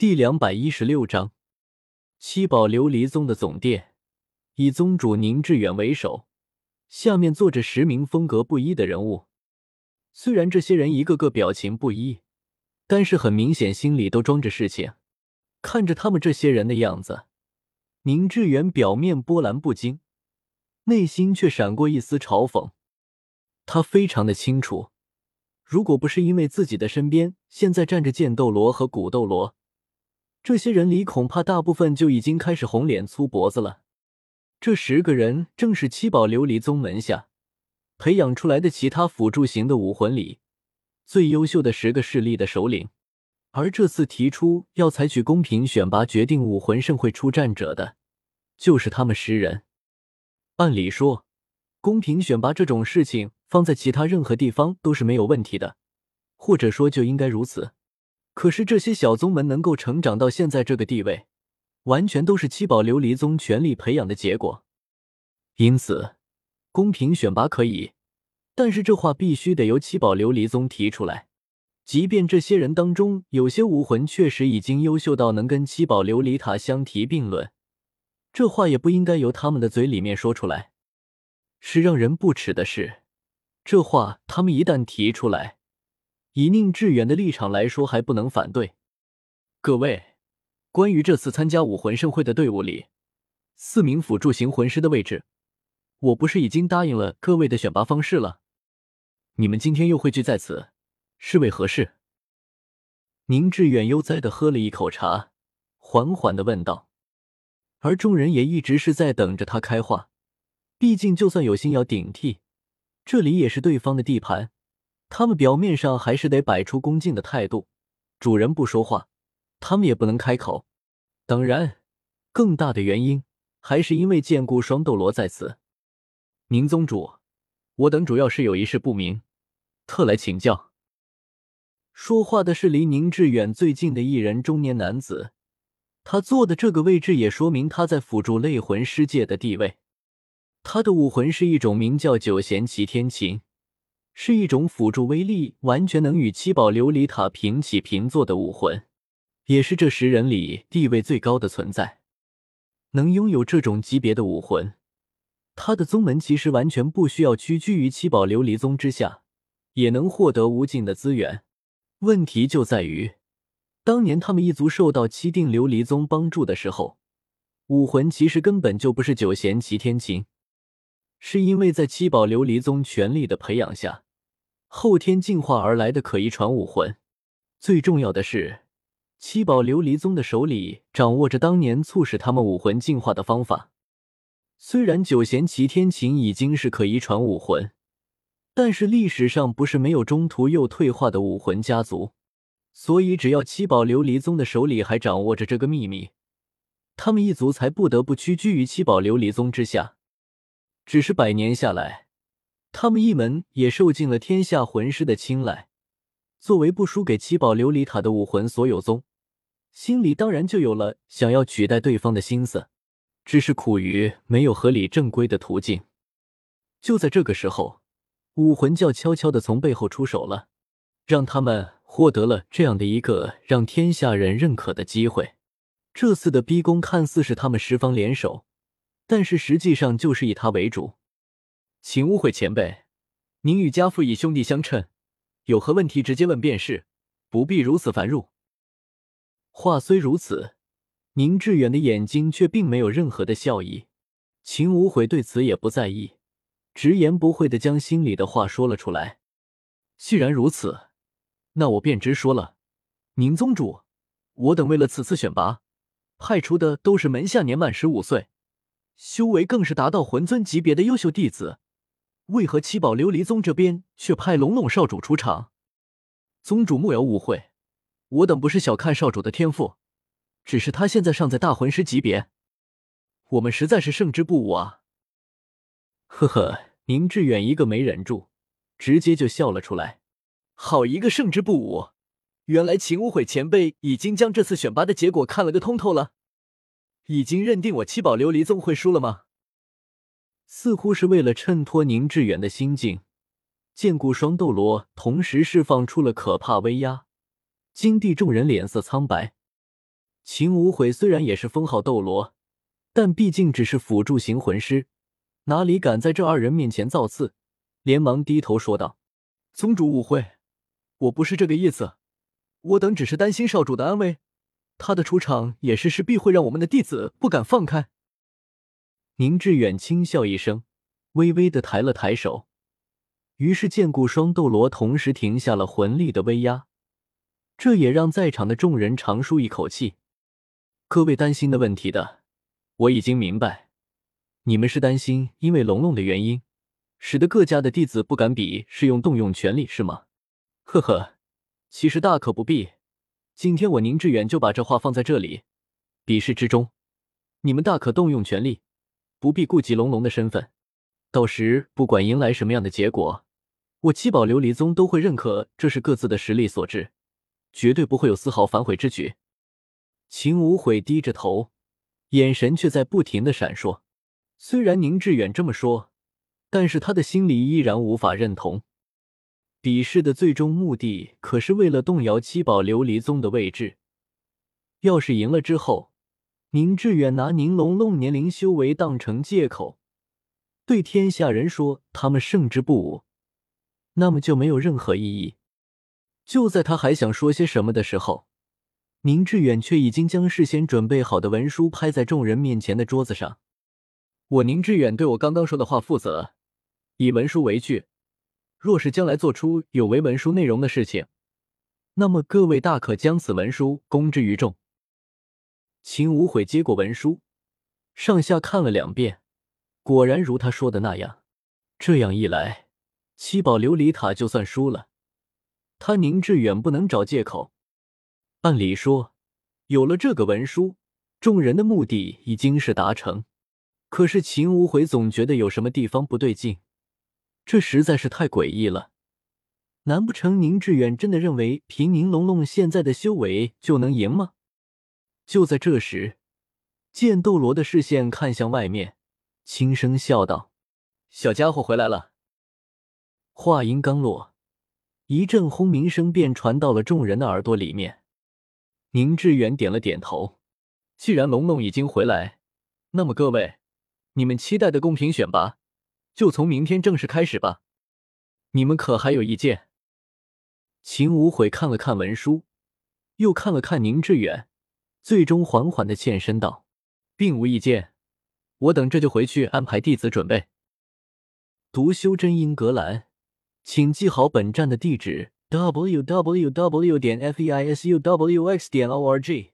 第两百一十六章，七宝琉璃宗的总殿，以宗主宁致远为首，下面坐着十名风格不一的人物。虽然这些人一个个表情不一，但是很明显心里都装着事情。看着他们这些人的样子，宁致远表面波澜不惊，内心却闪过一丝嘲讽。他非常的清楚，如果不是因为自己的身边现在站着剑斗罗和古斗罗。这些人里，恐怕大部分就已经开始红脸粗脖子了。这十个人正是七宝琉璃宗门下培养出来的其他辅助型的武魂里最优秀的十个势力的首领。而这次提出要采取公平选拔决定武魂盛会出战者的，就是他们十人。按理说，公平选拔这种事情放在其他任何地方都是没有问题的，或者说就应该如此。可是这些小宗门能够成长到现在这个地位，完全都是七宝琉璃宗全力培养的结果。因此，公平选拔可以，但是这话必须得由七宝琉璃宗提出来。即便这些人当中有些武魂确实已经优秀到能跟七宝琉璃塔相提并论，这话也不应该由他们的嘴里面说出来。是让人不齿的是，这话他们一旦提出来。以宁致远的立场来说，还不能反对。各位，关于这次参加武魂盛会的队伍里，四名辅助型魂师的位置，我不是已经答应了各位的选拔方式了？你们今天又汇聚在此，是为何事？宁致远悠哉的喝了一口茶，缓缓的问道。而众人也一直是在等着他开话，毕竟就算有心要顶替，这里也是对方的地盘。他们表面上还是得摆出恭敬的态度，主人不说话，他们也不能开口。当然，更大的原因还是因为剑骨双斗罗在此。宁宗主，我等主要是有一事不明，特来请教。说话的是离宁致远最近的一人中年男子，他坐的这个位置也说明他在辅助类魂师界的地位。他的武魂是一种名叫九弦齐天琴。是一种辅助威力完全能与七宝琉璃塔平起平坐的武魂，也是这十人里地位最高的存在。能拥有这种级别的武魂，他的宗门其实完全不需要屈居于七宝琉璃宗之下，也能获得无尽的资源。问题就在于，当年他们一族受到七定琉璃宗帮助的时候，武魂其实根本就不是九弦齐天琴。是因为在七宝琉璃宗全力的培养下，后天进化而来的可遗传武魂。最重要的是，七宝琉璃宗的手里掌握着当年促使他们武魂进化的方法。虽然九弦齐天琴已经是可遗传武魂，但是历史上不是没有中途又退化的武魂家族，所以只要七宝琉璃宗的手里还掌握着这个秘密，他们一族才不得不屈居于七宝琉璃宗之下。只是百年下来，他们一门也受尽了天下魂师的青睐。作为不输给七宝琉璃塔的武魂所有宗，心里当然就有了想要取代对方的心思，只是苦于没有合理正规的途径。就在这个时候，武魂教悄悄的从背后出手了，让他们获得了这样的一个让天下人认可的机会。这次的逼宫看似是他们十方联手。但是实际上就是以他为主，请误会前辈，您与家父以兄弟相称，有何问题直接问便是，不必如此繁入。话虽如此，宁致远的眼睛却并没有任何的笑意。秦无悔对此也不在意，直言不讳的将心里的话说了出来。既然如此，那我便直说了，宁宗主，我等为了此次选拔，派出的都是门下年满十五岁。修为更是达到魂尊级别的优秀弟子，为何七宝琉璃宗这边却派龙龙少主出场？宗主莫要误会，我等不是小看少主的天赋，只是他现在尚在大魂师级别，我们实在是胜之不武啊！呵呵，宁致远一个没忍住，直接就笑了出来。好一个胜之不武！原来秦无悔前辈已经将这次选拔的结果看了个通透了。已经认定我七宝琉璃宗会输了吗？似乎是为了衬托宁致远的心境，剑骨双斗罗同时释放出了可怕威压，金地众人脸色苍白。秦无悔虽然也是封号斗罗，但毕竟只是辅助型魂师，哪里敢在这二人面前造次？连忙低头说道：“宗主误会，我不是这个意思，我等只是担心少主的安危。他的出场也是势必会让我们的弟子不敢放开。”宁致远轻笑一声，微微的抬了抬手，于是剑骨双斗罗同时停下了魂力的威压，这也让在场的众人长舒一口气。各位担心的问题的，我已经明白，你们是担心因为龙龙的原因，使得各家的弟子不敢比试用动用全力，是吗？呵呵，其实大可不必。今天我宁致远就把这话放在这里，比试之中，你们大可动用全力，不必顾及龙龙的身份。到时不管迎来什么样的结果，我七宝琉璃宗都会认可这是各自的实力所致，绝对不会有丝毫反悔之举。秦无悔低着头，眼神却在不停的闪烁。虽然宁致远这么说，但是他的心里依然无法认同。比试的最终目的可是为了动摇七宝琉璃宗的位置。要是赢了之后，宁致远拿宁龙龙年龄修为当成借口，对天下人说他们胜之不武，那么就没有任何意义。就在他还想说些什么的时候，宁致远却已经将事先准备好的文书拍在众人面前的桌子上。我宁致远对我刚刚说的话负责，以文书为据，若是将来做出有违文书内容的事情，那么各位大可将此文书公之于众。秦无悔接过文书，上下看了两遍，果然如他说的那样。这样一来，七宝琉璃塔就算输了，他宁致远不能找借口。按理说，有了这个文书，众人的目的已经是达成。可是秦无悔总觉得有什么地方不对劲，这实在是太诡异了。难不成宁致远真的认为凭宁龙龙现在的修为就能赢吗？就在这时，剑斗罗的视线看向外面，轻声笑道：“小家伙回来了。”话音刚落，一阵轰鸣声便传到了众人的耳朵里面。宁致远点了点头。既然龙龙已经回来，那么各位，你们期待的公平选拔就从明天正式开始吧。你们可还有意见？秦无悔看了看文书，又看了看宁致远，最终缓缓的欠身道：“并无意见，我等这就回去安排弟子准备。”读修真英格兰，请记好本站的地址。w w w. 点 f e i s u w x 点 o r g